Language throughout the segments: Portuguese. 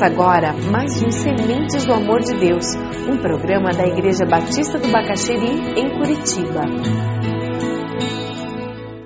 Começa agora mais um Sementes do Amor de Deus, um programa da Igreja Batista do Bacaxeri, em Curitiba.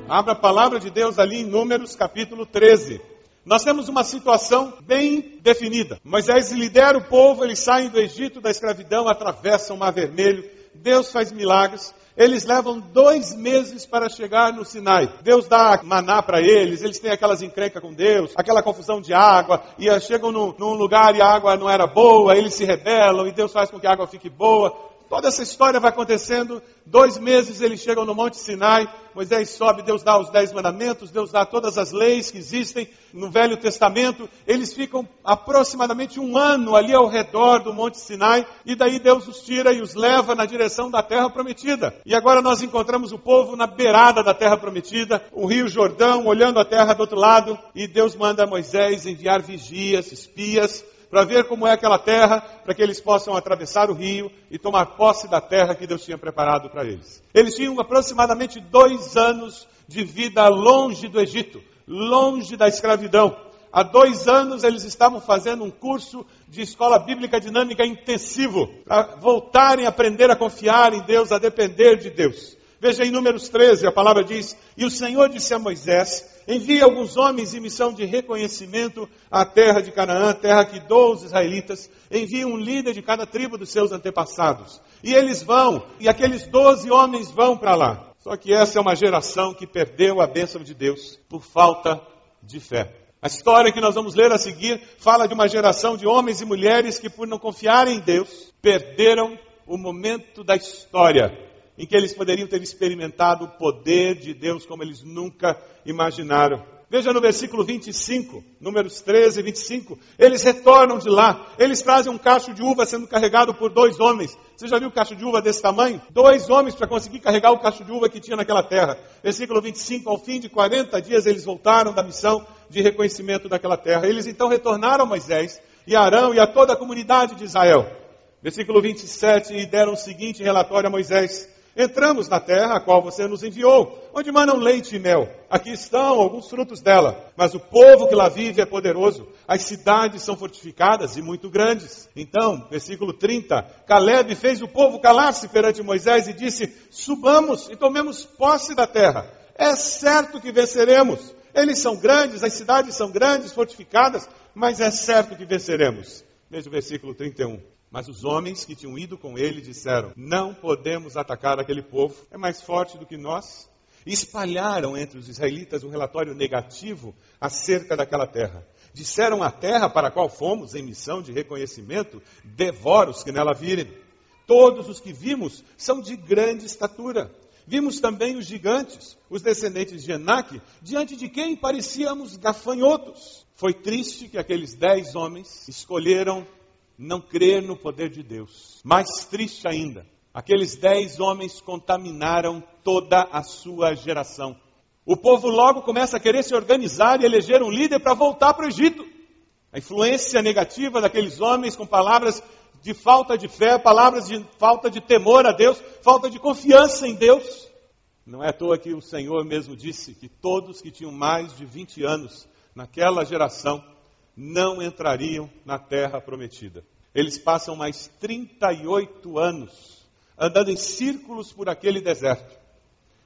Abra a palavra de Deus ali em Números capítulo 13. Nós temos uma situação bem definida. Moisés lidera o povo, eles saem do Egito da escravidão, atravessam o Mar Vermelho, Deus faz milagres. Eles levam dois meses para chegar no Sinai. Deus dá maná para eles, eles têm aquelas encrencas com Deus, aquela confusão de água, e chegam num, num lugar e a água não era boa, eles se rebelam e Deus faz com que a água fique boa. Toda essa história vai acontecendo. Dois meses eles chegam no Monte Sinai. Moisés sobe, Deus dá os dez mandamentos, Deus dá todas as leis que existem no Velho Testamento. Eles ficam aproximadamente um ano ali ao redor do Monte Sinai. E daí Deus os tira e os leva na direção da terra prometida. E agora nós encontramos o povo na beirada da terra prometida, o rio Jordão, olhando a terra do outro lado. E Deus manda Moisés enviar vigias, espias, para ver como é aquela terra, para que eles possam atravessar o rio e tomar posse da terra que Deus tinha preparado para eles. Eles tinham aproximadamente dois anos de vida longe do Egito, longe da escravidão. Há dois anos eles estavam fazendo um curso de escola bíblica dinâmica intensivo, para voltarem a aprender a confiar em Deus, a depender de Deus. Veja em Números 13, a palavra diz: E o Senhor disse a Moisés: Envie alguns homens em missão de reconhecimento à terra de Canaã, terra que dou aos israelitas. Envie um líder de cada tribo dos seus antepassados. E eles vão, e aqueles doze homens vão para lá. Só que essa é uma geração que perdeu a bênção de Deus por falta de fé. A história que nós vamos ler a seguir fala de uma geração de homens e mulheres que, por não confiarem em Deus, perderam o momento da história em que eles poderiam ter experimentado o poder de Deus como eles nunca imaginaram. Veja no versículo 25, números 13 e 25. Eles retornam de lá. Eles trazem um cacho de uva sendo carregado por dois homens. Você já viu um cacho de uva desse tamanho? Dois homens para conseguir carregar o cacho de uva que tinha naquela terra. Versículo 25. Ao fim de 40 dias eles voltaram da missão de reconhecimento daquela terra. Eles então retornaram a Moisés e Arão e a toda a comunidade de Israel. Versículo 27. E deram o seguinte relatório a Moisés. Entramos na terra a qual você nos enviou, onde manam leite e mel. Aqui estão alguns frutos dela, mas o povo que lá vive é poderoso. As cidades são fortificadas e muito grandes. Então, versículo 30, Caleb fez o povo calar-se perante Moisés e disse: Subamos e tomemos posse da terra. É certo que venceremos. Eles são grandes, as cidades são grandes, fortificadas, mas é certo que venceremos. Veja o versículo 31. Mas os homens que tinham ido com ele disseram: Não podemos atacar aquele povo, é mais forte do que nós. Espalharam entre os israelitas um relatório negativo acerca daquela terra. Disseram à terra para a qual fomos em missão de reconhecimento: Devora os que nela virem. Todos os que vimos são de grande estatura. Vimos também os gigantes, os descendentes de Enaque, diante de quem parecíamos gafanhotos. Foi triste que aqueles dez homens escolheram não crer no poder de Deus. Mais triste ainda, aqueles dez homens contaminaram toda a sua geração. O povo logo começa a querer se organizar e eleger um líder para voltar para o Egito. A influência negativa daqueles homens com palavras de falta de fé, palavras de falta de temor a Deus, falta de confiança em Deus. Não é à toa que o Senhor mesmo disse que todos que tinham mais de 20 anos naquela geração não entrariam na terra prometida. Eles passam mais 38 anos andando em círculos por aquele deserto.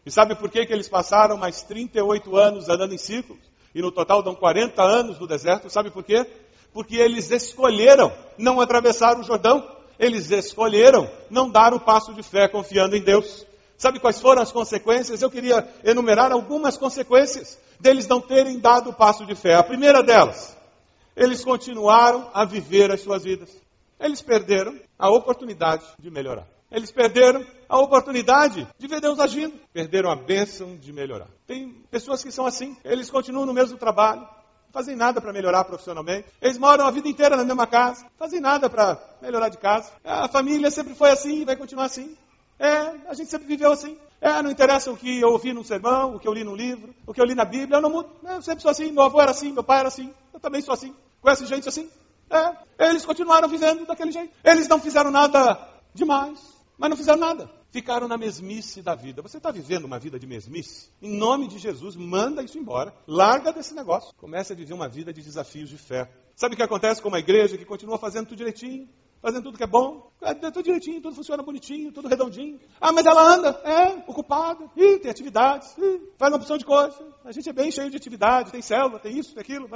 E sabe por que, que eles passaram mais 38 anos andando em círculos? E no total dão 40 anos no deserto. Sabe por quê? Porque eles escolheram não atravessar o Jordão. Eles escolheram não dar o passo de fé confiando em Deus. Sabe quais foram as consequências? Eu queria enumerar algumas consequências deles não terem dado o passo de fé. A primeira delas, eles continuaram a viver as suas vidas. Eles perderam a oportunidade de melhorar. Eles perderam a oportunidade de ver Deus agindo. Perderam a bênção de melhorar. Tem pessoas que são assim. Eles continuam no mesmo trabalho. Não fazem nada para melhorar profissionalmente. Eles moram a vida inteira na mesma casa. Não fazem nada para melhorar de casa. A família sempre foi assim e vai continuar assim. É, a gente sempre viveu assim. É, não interessa o que eu ouvi num sermão, o que eu li num livro, o que eu li na Bíblia, eu não mudo. É, eu sempre sou assim, meu avô era assim, meu pai era assim, eu também sou assim. Conhece gente assim? É, eles continuaram vivendo daquele jeito. Eles não fizeram nada demais, mas não fizeram nada. Ficaram na mesmice da vida. Você está vivendo uma vida de mesmice? Em nome de Jesus, manda isso embora. Larga desse negócio. Comece a viver uma vida de desafios de fé. Sabe o que acontece com uma igreja que continua fazendo tudo direitinho? Fazendo tudo que é bom, é tudo direitinho, tudo funciona bonitinho, tudo redondinho. Ah, mas ela anda, é, ocupada, ih, tem atividades, ih, faz uma opção de coisa. A gente é bem cheio de atividade, tem célula, tem isso, tem aquilo.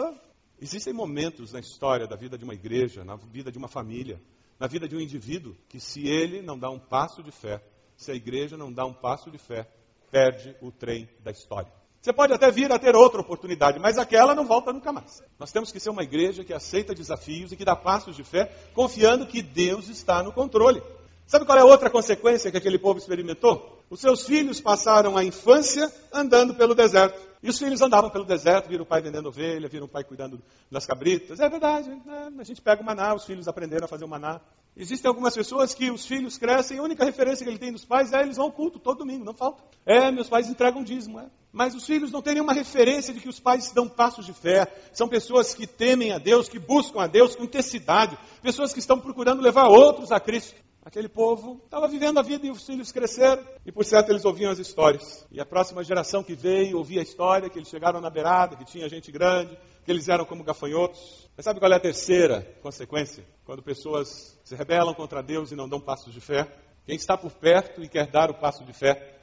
Existem momentos na história da vida de uma igreja, na vida de uma família, na vida de um indivíduo, que se ele não dá um passo de fé, se a igreja não dá um passo de fé, perde o trem da história. Você pode até vir a ter outra oportunidade, mas aquela não volta nunca mais. Nós temos que ser uma igreja que aceita desafios e que dá passos de fé, confiando que Deus está no controle. Sabe qual é a outra consequência que aquele povo experimentou? Os seus filhos passaram a infância andando pelo deserto. E os filhos andavam pelo deserto, viram o pai vendendo ovelha, viram o pai cuidando das cabritas. É verdade, né? a gente pega o maná, os filhos aprenderam a fazer o maná. Existem algumas pessoas que os filhos crescem, a única referência que ele tem dos pais é eles vão ao culto todo domingo, não falta. É, meus pais entregam dízimo, é. Mas os filhos não têm nenhuma referência de que os pais dão passos de fé. São pessoas que temem a Deus, que buscam a Deus com intensidade. Pessoas que estão procurando levar outros a Cristo. Aquele povo estava vivendo a vida e os filhos cresceram. E por certo eles ouviam as histórias. E a próxima geração que veio ouvia a história, que eles chegaram na beirada, que tinha gente grande, que eles eram como gafanhotos. Mas sabe qual é a terceira consequência? Quando pessoas se rebelam contra Deus e não dão passos de fé. Quem está por perto e quer dar o passo de fé,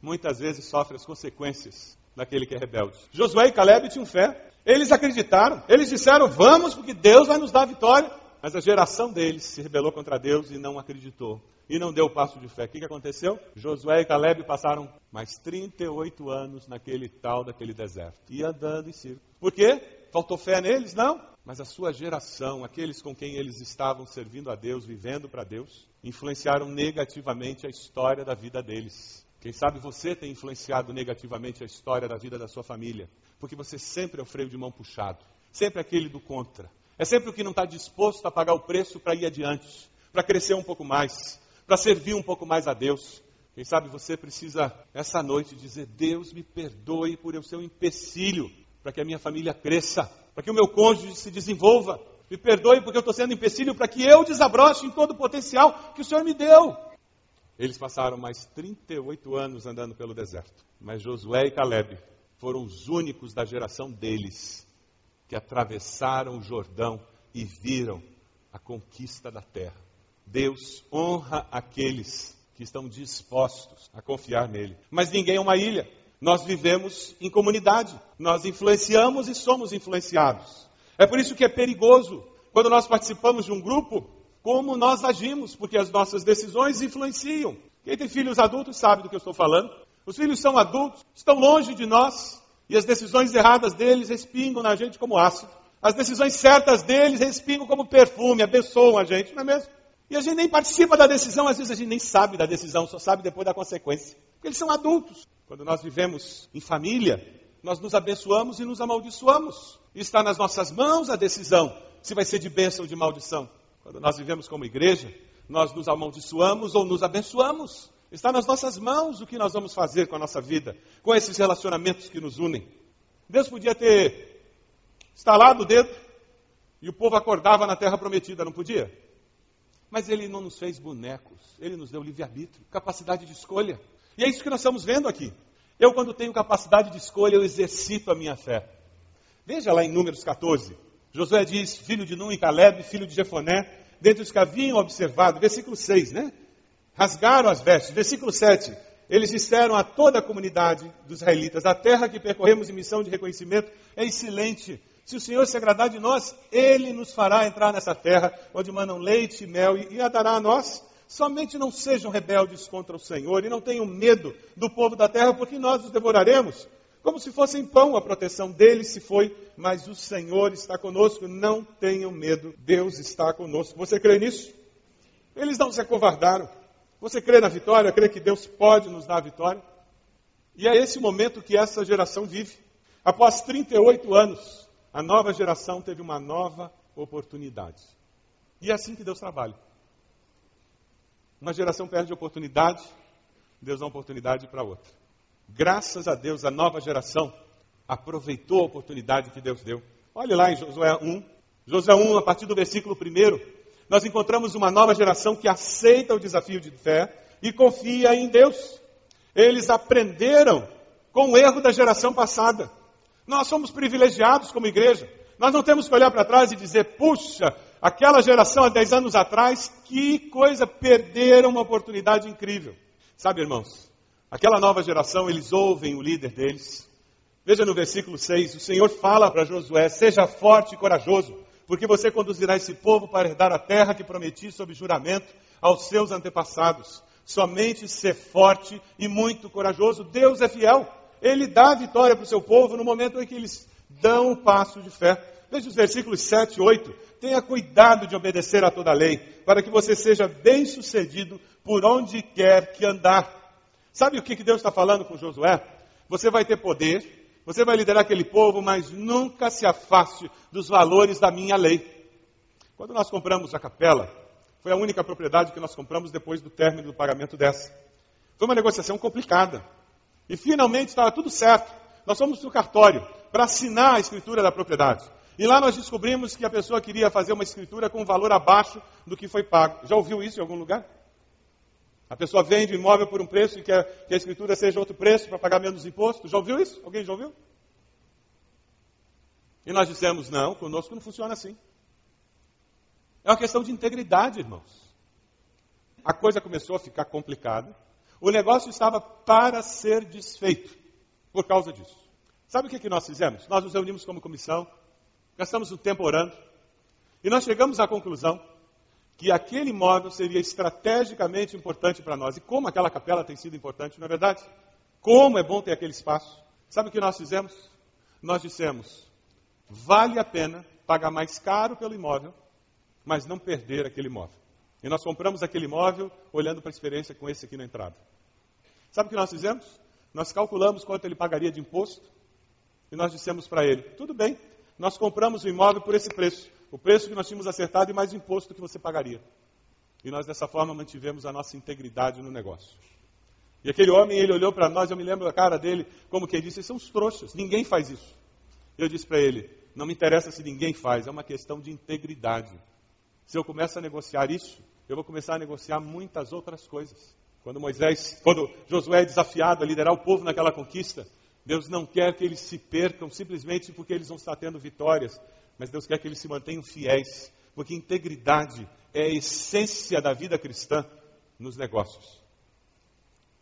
muitas vezes sofre as consequências daquele que é rebelde. Josué e Caleb tinham fé. Eles acreditaram. Eles disseram: Vamos, porque Deus vai nos dar vitória. Mas a geração deles se rebelou contra Deus e não acreditou. E não deu o passo de fé. O que, aconteceu? Josué e Caleb passaram mais 38 anos naquele tal daquele deserto. E andando em círculo. Por quê? Faltou fé neles? Não. Mas a sua geração, aqueles com quem eles estavam servindo a Deus, vivendo para Deus, influenciaram negativamente a história da vida deles. Quem sabe você tem influenciado negativamente a história da vida da sua família, porque você sempre é o freio de mão puxado, sempre aquele do contra. É sempre o que não está disposto a pagar o preço para ir adiante, para crescer um pouco mais, para servir um pouco mais a Deus. Quem sabe você precisa, essa noite, dizer: Deus me perdoe por eu ser um empecilho para que a minha família cresça, para que o meu cônjuge se desenvolva. Me perdoe porque eu estou sendo empecilho para que eu desabroche em todo o potencial que o Senhor me deu. Eles passaram mais 38 anos andando pelo deserto, mas Josué e Caleb foram os únicos da geração deles que atravessaram o Jordão e viram a conquista da terra. Deus honra aqueles que estão dispostos a confiar nele. Mas ninguém é uma ilha. Nós vivemos em comunidade. Nós influenciamos e somos influenciados. É por isso que é perigoso quando nós participamos de um grupo, como nós agimos, porque as nossas decisões influenciam. Quem tem filhos adultos sabe do que eu estou falando. Os filhos são adultos, estão longe de nós, e as decisões erradas deles respingam na gente como ácido. As decisões certas deles respingam como perfume, abençoam a gente, não é mesmo? E a gente nem participa da decisão, às vezes a gente nem sabe da decisão, só sabe depois da consequência. Porque eles são adultos. Quando nós vivemos em família, nós nos abençoamos e nos amaldiçoamos. E está nas nossas mãos a decisão se vai ser de bênção ou de maldição. Quando nós vivemos como igreja, nós nos amaldiçoamos ou nos abençoamos. Está nas nossas mãos o que nós vamos fazer com a nossa vida, com esses relacionamentos que nos unem. Deus podia ter estalado o dedo e o povo acordava na terra prometida, não podia? Mas ele não nos fez bonecos, ele nos deu livre-arbítrio, capacidade de escolha. E é isso que nós estamos vendo aqui. Eu, quando tenho capacidade de escolha, eu exercito a minha fé. Veja lá em Números 14. Josué diz: filho de Nun e Caleb, filho de Jefoné, dentre os que haviam observado, versículo 6, né? Rasgaram as vestes. Versículo 7. Eles disseram a toda a comunidade dos israelitas: A terra que percorremos em missão de reconhecimento é excelente. Se o Senhor se agradar de nós, Ele nos fará entrar nessa terra onde mandam leite e mel e a dará a nós. Somente não sejam rebeldes contra o Senhor e não tenham medo do povo da terra, porque nós os devoraremos. Como se fossem pão, a proteção deles se foi, mas o Senhor está conosco. Não tenham medo, Deus está conosco. Você crê nisso? Eles não se acovardaram. Você crê na vitória? Crê que Deus pode nos dar a vitória? E é esse momento que essa geração vive. Após 38 anos, a nova geração teve uma nova oportunidade. E é assim que Deus trabalha. Uma geração perde oportunidade, Deus dá oportunidade para outra. Graças a Deus, a nova geração aproveitou a oportunidade que Deus deu. Olhe lá em Josué 1. Josué 1, a partir do versículo 1 nós encontramos uma nova geração que aceita o desafio de fé e confia em Deus. Eles aprenderam com o erro da geração passada. Nós somos privilegiados como igreja. Nós não temos que olhar para trás e dizer, puxa, aquela geração há 10 anos atrás, que coisa, perderam uma oportunidade incrível. Sabe, irmãos, aquela nova geração, eles ouvem o líder deles. Veja no versículo 6, o Senhor fala para Josué: seja forte e corajoso, porque você conduzirá esse povo para herdar a terra que prometi sob juramento aos seus antepassados. Somente ser forte e muito corajoso. Deus é fiel. Ele dá a vitória para o seu povo no momento em que eles dão o passo de fé. Veja os versículos 7 e 8. Tenha cuidado de obedecer a toda a lei, para que você seja bem sucedido por onde quer que andar. Sabe o que Deus está falando com Josué? Você vai ter poder, você vai liderar aquele povo, mas nunca se afaste dos valores da minha lei. Quando nós compramos a capela, foi a única propriedade que nós compramos depois do término do pagamento dessa. Foi uma negociação complicada. E finalmente estava tudo certo. Nós fomos no cartório para assinar a escritura da propriedade. E lá nós descobrimos que a pessoa queria fazer uma escritura com valor abaixo do que foi pago. Já ouviu isso em algum lugar? A pessoa vende o imóvel por um preço e quer que a escritura seja outro preço para pagar menos imposto. Já ouviu isso? Alguém já ouviu? E nós dissemos: não, conosco não funciona assim. É uma questão de integridade, irmãos. A coisa começou a ficar complicada. O negócio estava para ser desfeito por causa disso. Sabe o que, que nós fizemos? Nós nos reunimos como comissão, gastamos um tempo orando, e nós chegamos à conclusão que aquele imóvel seria estrategicamente importante para nós. E como aquela capela tem sido importante, não é verdade? Como é bom ter aquele espaço. Sabe o que nós fizemos? Nós dissemos: vale a pena pagar mais caro pelo imóvel, mas não perder aquele imóvel. E nós compramos aquele imóvel olhando para a experiência com esse aqui na entrada. Sabe o que nós fizemos? Nós calculamos quanto ele pagaria de imposto e nós dissemos para ele: tudo bem, nós compramos o imóvel por esse preço, o preço que nós tínhamos acertado e mais imposto que você pagaria. E nós dessa forma mantivemos a nossa integridade no negócio. E aquele homem, ele olhou para nós, eu me lembro da cara dele, como que ele disse: são os trouxas, ninguém faz isso. Eu disse para ele: não me interessa se ninguém faz, é uma questão de integridade. Se eu começo a negociar isso, eu vou começar a negociar muitas outras coisas. Quando Moisés, quando Josué é desafiado a liderar o povo naquela conquista, Deus não quer que eles se percam simplesmente porque eles vão estar tendo vitórias, mas Deus quer que eles se mantenham fiéis, porque integridade é a essência da vida cristã nos negócios.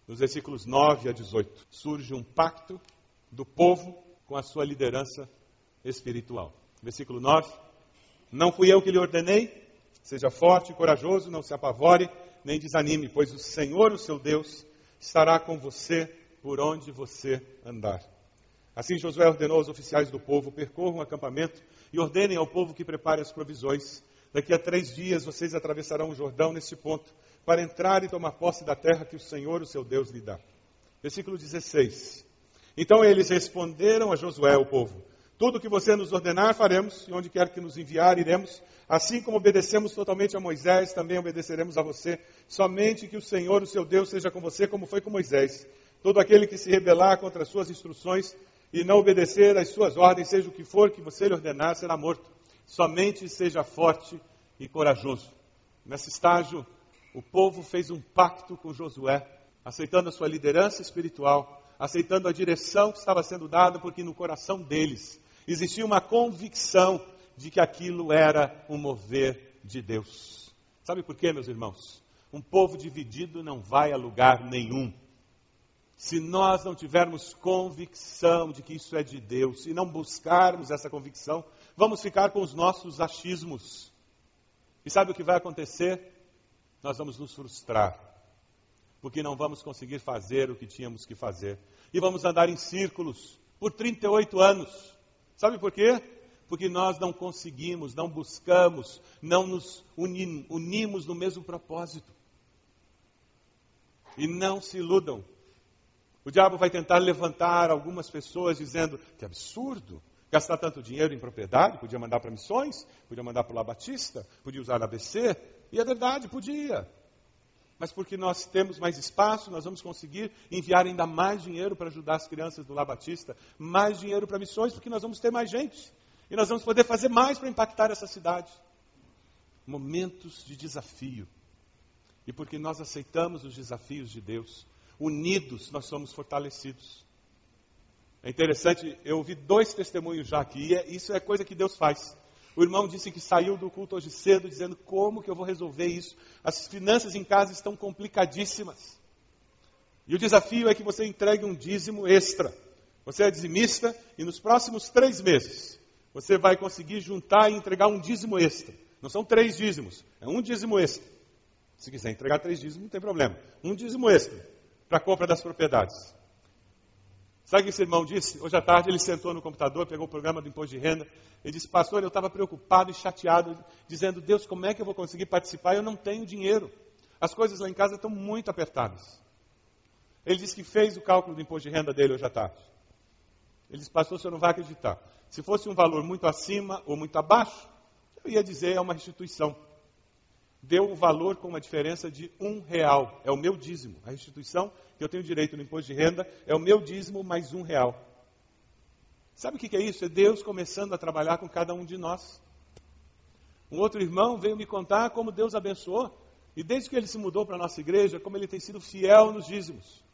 Nos versículos 9 a 18, surge um pacto do povo com a sua liderança espiritual. Versículo 9: Não fui eu que lhe ordenei, seja forte e corajoso, não se apavore nem desanime, pois o Senhor, o seu Deus, estará com você por onde você andar. Assim Josué ordenou aos oficiais do povo: percorram o acampamento e ordenem ao povo que prepare as provisões. Daqui a três dias vocês atravessarão o Jordão neste ponto, para entrar e tomar posse da terra que o Senhor, o seu Deus, lhe dá. Versículo 16. Então eles responderam a Josué, o povo: Tudo o que você nos ordenar, faremos, e onde quer que nos enviar, iremos. Assim como obedecemos totalmente a Moisés, também obedeceremos a você. Somente que o Senhor, o seu Deus, seja com você, como foi com Moisés. Todo aquele que se rebelar contra as suas instruções e não obedecer às suas ordens, seja o que for que você lhe ordenar, será morto. Somente seja forte e corajoso. Nesse estágio, o povo fez um pacto com Josué, aceitando a sua liderança espiritual, aceitando a direção que estava sendo dada, porque no coração deles existia uma convicção de que aquilo era um mover de Deus. Sabe por quê, meus irmãos? Um povo dividido não vai a lugar nenhum. Se nós não tivermos convicção de que isso é de Deus e não buscarmos essa convicção, vamos ficar com os nossos achismos. E sabe o que vai acontecer? Nós vamos nos frustrar, porque não vamos conseguir fazer o que tínhamos que fazer. E vamos andar em círculos por 38 anos. Sabe por quê? porque nós não conseguimos, não buscamos, não nos unimos no mesmo propósito. E não se iludam. O diabo vai tentar levantar algumas pessoas dizendo que absurdo gastar tanto dinheiro em propriedade, podia mandar para missões, podia mandar para o Labatista, podia usar a ABC, e é verdade, podia. Mas porque nós temos mais espaço, nós vamos conseguir enviar ainda mais dinheiro para ajudar as crianças do Labatista, mais dinheiro para missões, porque nós vamos ter mais gente. E nós vamos poder fazer mais para impactar essa cidade. Momentos de desafio. E porque nós aceitamos os desafios de Deus, unidos nós somos fortalecidos. É interessante, eu ouvi dois testemunhos já aqui, e é, isso é coisa que Deus faz. O irmão disse que saiu do culto hoje cedo dizendo como que eu vou resolver isso. As finanças em casa estão complicadíssimas. E o desafio é que você entregue um dízimo extra. Você é dizimista e nos próximos três meses você vai conseguir juntar e entregar um dízimo extra. Não são três dízimos, é um dízimo extra. Se quiser entregar três dízimos, não tem problema. Um dízimo extra para a compra das propriedades. Sabe o que esse irmão disse? Hoje à tarde ele sentou no computador, pegou o programa do imposto de renda. Ele disse, pastor, eu estava preocupado e chateado, dizendo, Deus, como é que eu vou conseguir participar? Eu não tenho dinheiro. As coisas lá em casa estão muito apertadas. Ele disse que fez o cálculo do imposto de renda dele hoje à tarde. Ele disse, pastor, o senhor não vai acreditar. Se fosse um valor muito acima ou muito abaixo, eu ia dizer é uma restituição deu o valor com uma diferença de um real. É o meu dízimo. A restituição que eu tenho direito no imposto de renda é o meu dízimo mais um real. Sabe o que é isso? É Deus começando a trabalhar com cada um de nós. Um outro irmão veio me contar como Deus abençoou. E desde que ele se mudou para a nossa igreja, como ele tem sido fiel nos dízimos.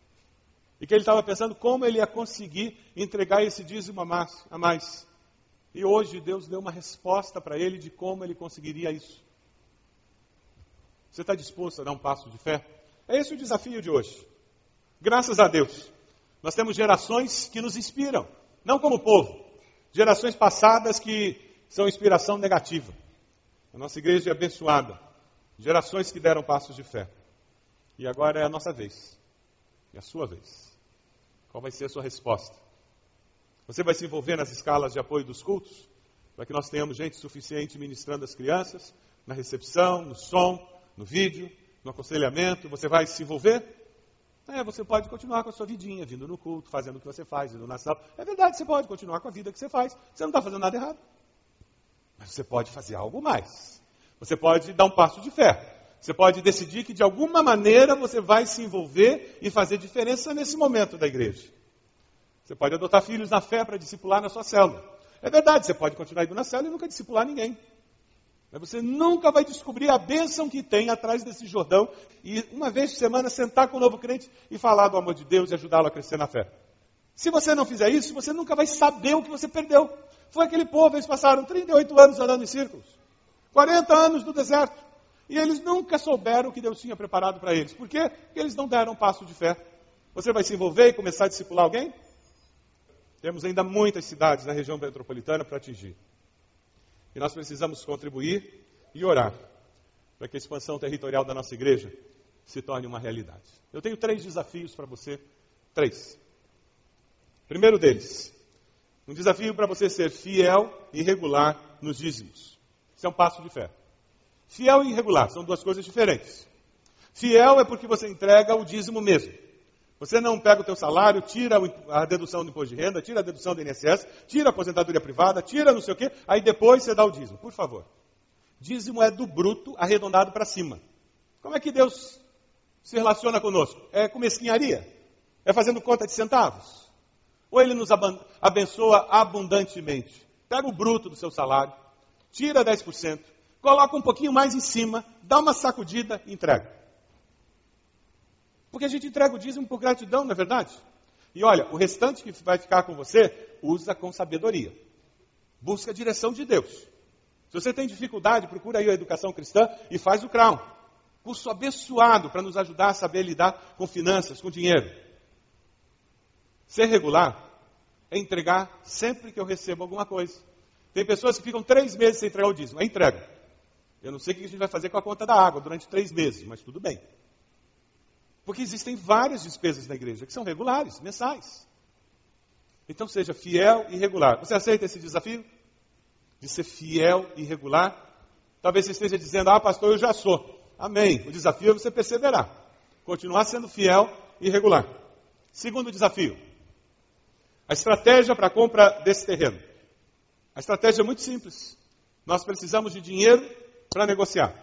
E que ele estava pensando como ele ia conseguir entregar esse dízimo a mais. A mais. E hoje Deus deu uma resposta para ele de como ele conseguiria isso. Você está disposto a dar um passo de fé? É esse o desafio de hoje. Graças a Deus, nós temos gerações que nos inspiram, não como povo, gerações passadas que são inspiração negativa. A nossa igreja é abençoada, gerações que deram passos de fé. E agora é a nossa vez, é a sua vez. Qual vai ser a sua resposta? Você vai se envolver nas escalas de apoio dos cultos, para que nós tenhamos gente suficiente ministrando as crianças, na recepção, no som, no vídeo, no aconselhamento, você vai se envolver? É, você pode continuar com a sua vidinha, vindo no culto, fazendo o que você faz, indo na sala. É verdade, você pode continuar com a vida que você faz. Você não está fazendo nada errado. Mas você pode fazer algo mais. Você pode dar um passo de fé. Você pode decidir que de alguma maneira você vai se envolver e fazer diferença nesse momento da igreja. Você pode adotar filhos na fé para discipular na sua célula. É verdade, você pode continuar indo na célula e nunca discipular ninguém. Mas você nunca vai descobrir a bênção que tem atrás desse Jordão e uma vez por semana sentar com o novo crente e falar do amor de Deus e ajudá-lo a crescer na fé. Se você não fizer isso, você nunca vai saber o que você perdeu. Foi aquele povo, eles passaram 38 anos andando em círculos, 40 anos no deserto, e eles nunca souberam o que Deus tinha preparado para eles. Por quê? Porque eles não deram um passo de fé. Você vai se envolver e começar a discipular alguém? Temos ainda muitas cidades na região metropolitana para atingir. E nós precisamos contribuir e orar para que a expansão territorial da nossa igreja se torne uma realidade. Eu tenho três desafios para você. Três. Primeiro deles, um desafio para você ser fiel e regular nos dízimos. Isso é um passo de fé. Fiel e irregular são duas coisas diferentes. Fiel é porque você entrega o dízimo mesmo. Você não pega o teu salário, tira a dedução do imposto de renda, tira a dedução do INSS, tira a aposentadoria privada, tira não sei o quê, aí depois você dá o dízimo. Por favor. Dízimo é do bruto arredondado para cima. Como é que Deus se relaciona conosco? É com mesquinharia? É fazendo conta de centavos? Ou ele nos abençoa abundantemente? Pega o bruto do seu salário, tira 10%, coloca um pouquinho mais em cima, dá uma sacudida e entrega. Porque a gente entrega o dízimo por gratidão, não é verdade? E olha, o restante que vai ficar com você, usa com sabedoria. Busca a direção de Deus. Se você tem dificuldade, procura aí a educação cristã e faz o Crown. Curso abençoado para nos ajudar a saber lidar com finanças, com dinheiro. Ser regular é entregar sempre que eu recebo alguma coisa. Tem pessoas que ficam três meses sem entregar o dízimo. É entrega. Eu não sei o que a gente vai fazer com a conta da água durante três meses, mas tudo bem. Porque existem várias despesas na igreja que são regulares, mensais. Então seja fiel e regular. Você aceita esse desafio? De ser fiel e regular? Talvez você esteja dizendo, ah, pastor, eu já sou. Amém. O desafio é você perseverar. Continuar sendo fiel e regular. Segundo desafio. A estratégia para a compra desse terreno. A estratégia é muito simples. Nós precisamos de dinheiro para negociar.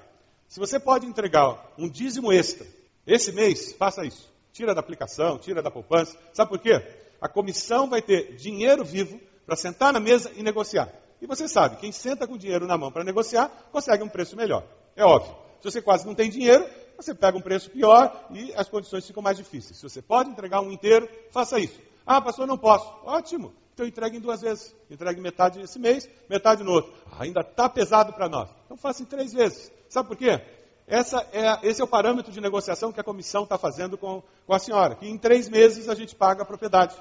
Se você pode entregar um dízimo extra esse mês, faça isso. Tira da aplicação, tira da poupança. Sabe por quê? A comissão vai ter dinheiro vivo para sentar na mesa e negociar. E você sabe, quem senta com dinheiro na mão para negociar, consegue um preço melhor. É óbvio. Se você quase não tem dinheiro, você pega um preço pior e as condições ficam mais difíceis. Se você pode entregar um inteiro, faça isso. Ah, pastor, não posso. Ótimo. Então entregue em duas vezes. Entregue metade esse mês, metade no outro. Ah, ainda está pesado para nós. Então faça em três vezes. Sabe por quê? É, esse é o parâmetro de negociação que a comissão está fazendo com, com, a senhora, que em três meses a gente paga a propriedade.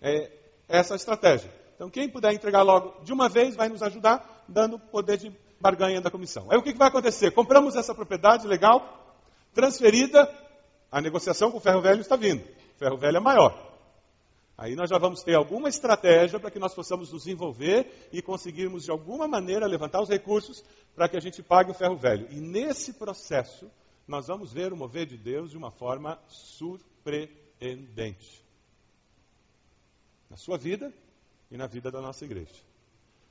É essa a estratégia. Então, quem puder entregar logo de uma vez vai nos ajudar, dando poder de barganha da comissão. Aí o que, que vai acontecer? Compramos essa propriedade legal, transferida, a negociação com o ferro velho está vindo. O ferro velho é maior. Aí nós já vamos ter alguma estratégia para que nós possamos nos envolver e conseguirmos de alguma maneira levantar os recursos para que a gente pague o ferro velho. E nesse processo, nós vamos ver o mover de Deus de uma forma surpreendente. Na sua vida e na vida da nossa igreja.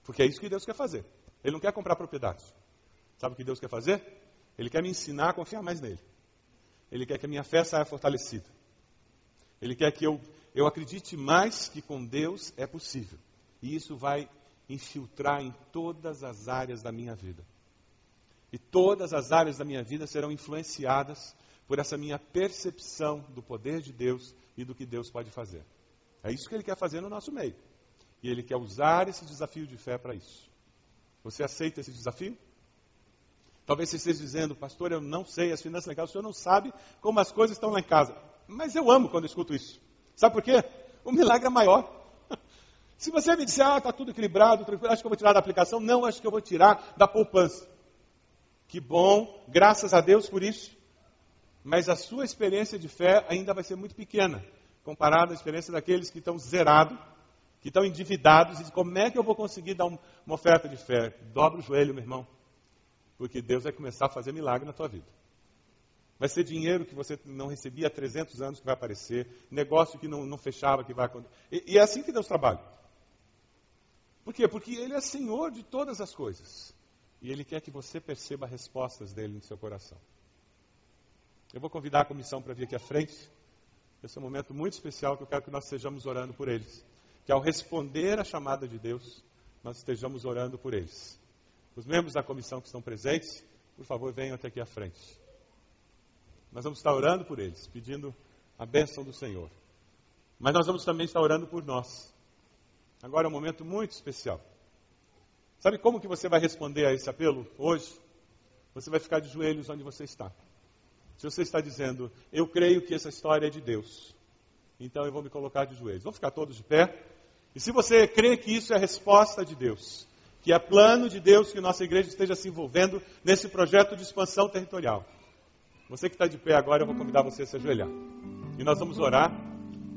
Porque é isso que Deus quer fazer. Ele não quer comprar propriedade. Sabe o que Deus quer fazer? Ele quer me ensinar a confiar mais nele. Ele quer que a minha fé saia fortalecida. Ele quer que eu eu acredite mais que com Deus é possível. E isso vai infiltrar em todas as áreas da minha vida. E todas as áreas da minha vida serão influenciadas por essa minha percepção do poder de Deus e do que Deus pode fazer. É isso que ele quer fazer no nosso meio. E ele quer usar esse desafio de fé para isso. Você aceita esse desafio? Talvez você esteja dizendo, pastor, eu não sei as finanças legais, o senhor não sabe como as coisas estão lá em casa. Mas eu amo quando eu escuto isso. Sabe por quê? O milagre é maior. Se você me disser, ah, está tudo equilibrado, tranquilo, acho que eu vou tirar da aplicação. Não, acho que eu vou tirar da poupança. Que bom, graças a Deus por isso. Mas a sua experiência de fé ainda vai ser muito pequena, comparada à experiência daqueles que estão zerados, que estão endividados. E como é que eu vou conseguir dar uma oferta de fé? Dobra o joelho, meu irmão. Porque Deus vai começar a fazer milagre na tua vida. Vai ser dinheiro que você não recebia há 300 anos que vai aparecer, negócio que não, não fechava que vai acontecer. E, e é assim que Deus trabalha. Por quê? Porque Ele é Senhor de todas as coisas. E Ele quer que você perceba respostas dele no seu coração. Eu vou convidar a comissão para vir aqui à frente. Esse é um momento muito especial que eu quero que nós estejamos orando por eles. Que ao responder à chamada de Deus, nós estejamos orando por eles. Os membros da comissão que estão presentes, por favor, venham até aqui à frente. Nós vamos estar orando por eles, pedindo a bênção do Senhor. Mas nós vamos também estar orando por nós. Agora é um momento muito especial. Sabe como que você vai responder a esse apelo hoje? Você vai ficar de joelhos onde você está. Se você está dizendo, eu creio que essa história é de Deus, então eu vou me colocar de joelhos. Vamos ficar todos de pé? E se você crê que isso é a resposta de Deus, que é plano de Deus que nossa igreja esteja se envolvendo nesse projeto de expansão territorial, você que está de pé agora, eu vou convidar você a se ajoelhar. E nós vamos orar.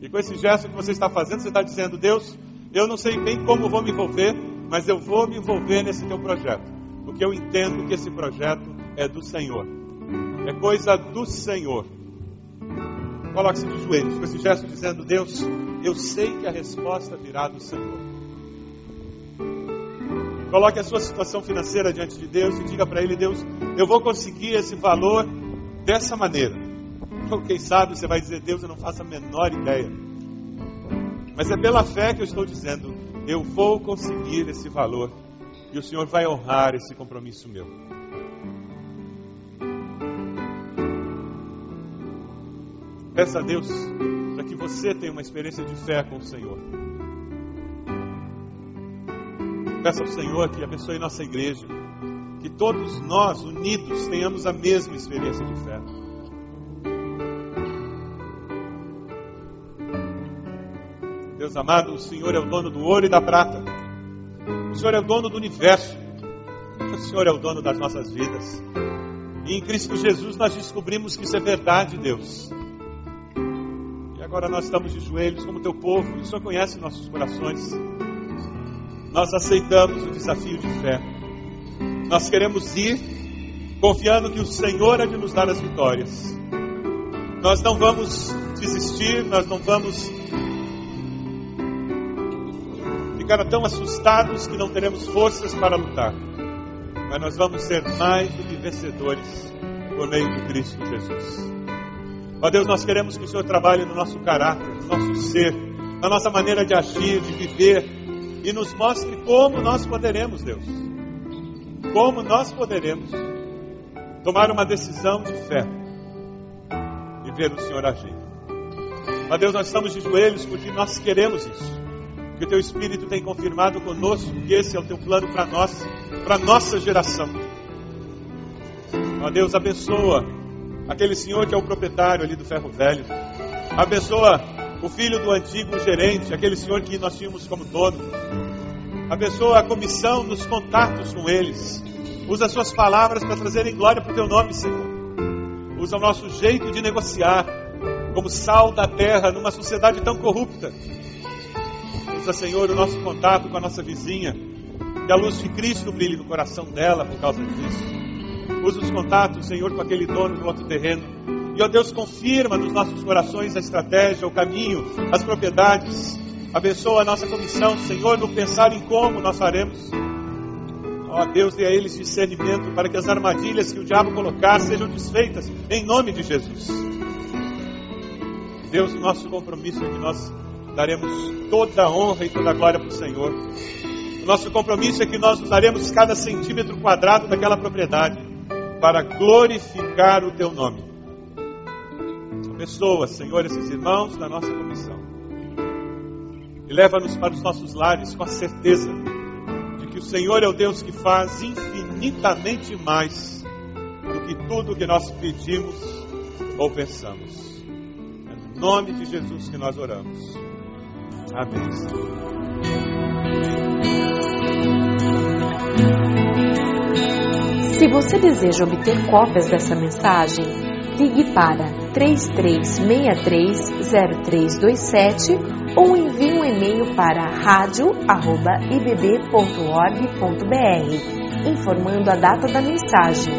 E com esse gesto que você está fazendo, você está dizendo: Deus, eu não sei bem como vou me envolver, mas eu vou me envolver nesse teu projeto. Porque eu entendo que esse projeto é do Senhor. É coisa do Senhor. Coloque-se de joelhos com esse gesto dizendo: Deus, eu sei que a resposta virá do Senhor. Coloque a sua situação financeira diante de Deus e diga para Ele: Deus, eu vou conseguir esse valor dessa maneira. Ou quem sabe você vai dizer, Deus, eu não faço a menor ideia. Mas é pela fé que eu estou dizendo, eu vou conseguir esse valor. E o Senhor vai honrar esse compromisso meu. Peça a Deus para que você tenha uma experiência de fé com o Senhor. Peça ao Senhor que abençoe nossa igreja que todos nós, unidos, tenhamos a mesma experiência de fé. Deus amado, o Senhor é o dono do ouro e da prata. O Senhor é o dono do universo. O Senhor é o dono das nossas vidas. E em Cristo Jesus nós descobrimos que isso é verdade, Deus. E agora nós estamos de joelhos como teu povo. E o Senhor conhece nossos corações. Nós aceitamos o desafio de fé. Nós queremos ir confiando que o Senhor é de nos dar as vitórias. Nós não vamos desistir, nós não vamos ficar tão assustados que não teremos forças para lutar. Mas nós vamos ser mais do que vencedores por meio de Cristo Jesus. Ó Deus, nós queremos que o Senhor trabalhe no nosso caráter, no nosso ser, na nossa maneira de agir, de viver e nos mostre como nós poderemos, Deus como nós poderemos tomar uma decisão de fé e ver o Senhor agir. Ó Deus, nós estamos de joelhos porque nós queremos isso. Que o teu Espírito tem confirmado conosco que esse é o teu plano para nós, para nossa geração. Ó Deus, abençoa aquele senhor que é o proprietário ali do ferro velho. Abençoa o filho do antigo gerente, aquele senhor que nós tínhamos como dono. Abençoa a comissão nos contatos com eles. Usa as suas palavras para trazerem glória para o teu nome, Senhor. Usa o nosso jeito de negociar como sal da terra numa sociedade tão corrupta. Usa, Senhor, o nosso contato com a nossa vizinha. Que a luz de Cristo brilhe no coração dela por causa disso. Usa os contatos, Senhor, com aquele dono do outro terreno. E, ó Deus, confirma nos nossos corações a estratégia, o caminho, as propriedades. Abençoa a nossa comissão, Senhor, no pensar em como nós faremos. Ó Deus, dê a eles discernimento para que as armadilhas que o diabo colocar sejam desfeitas, em nome de Jesus. Deus, nosso compromisso é que nós daremos toda a honra e toda a glória para o Senhor. O nosso compromisso é que nós usaremos cada centímetro quadrado daquela propriedade para glorificar o teu nome. Abençoa, Senhor, esses irmãos da nossa comissão. E leva-nos para os nossos lares com a certeza de que o Senhor é o Deus que faz infinitamente mais do que tudo que nós pedimos ou pensamos. Em nome de Jesus que nós oramos. Amém. Se você deseja obter cópias dessa mensagem, ligue para 33630327 ou envie um e-mail para radio@ibb.org.br informando a data da mensagem.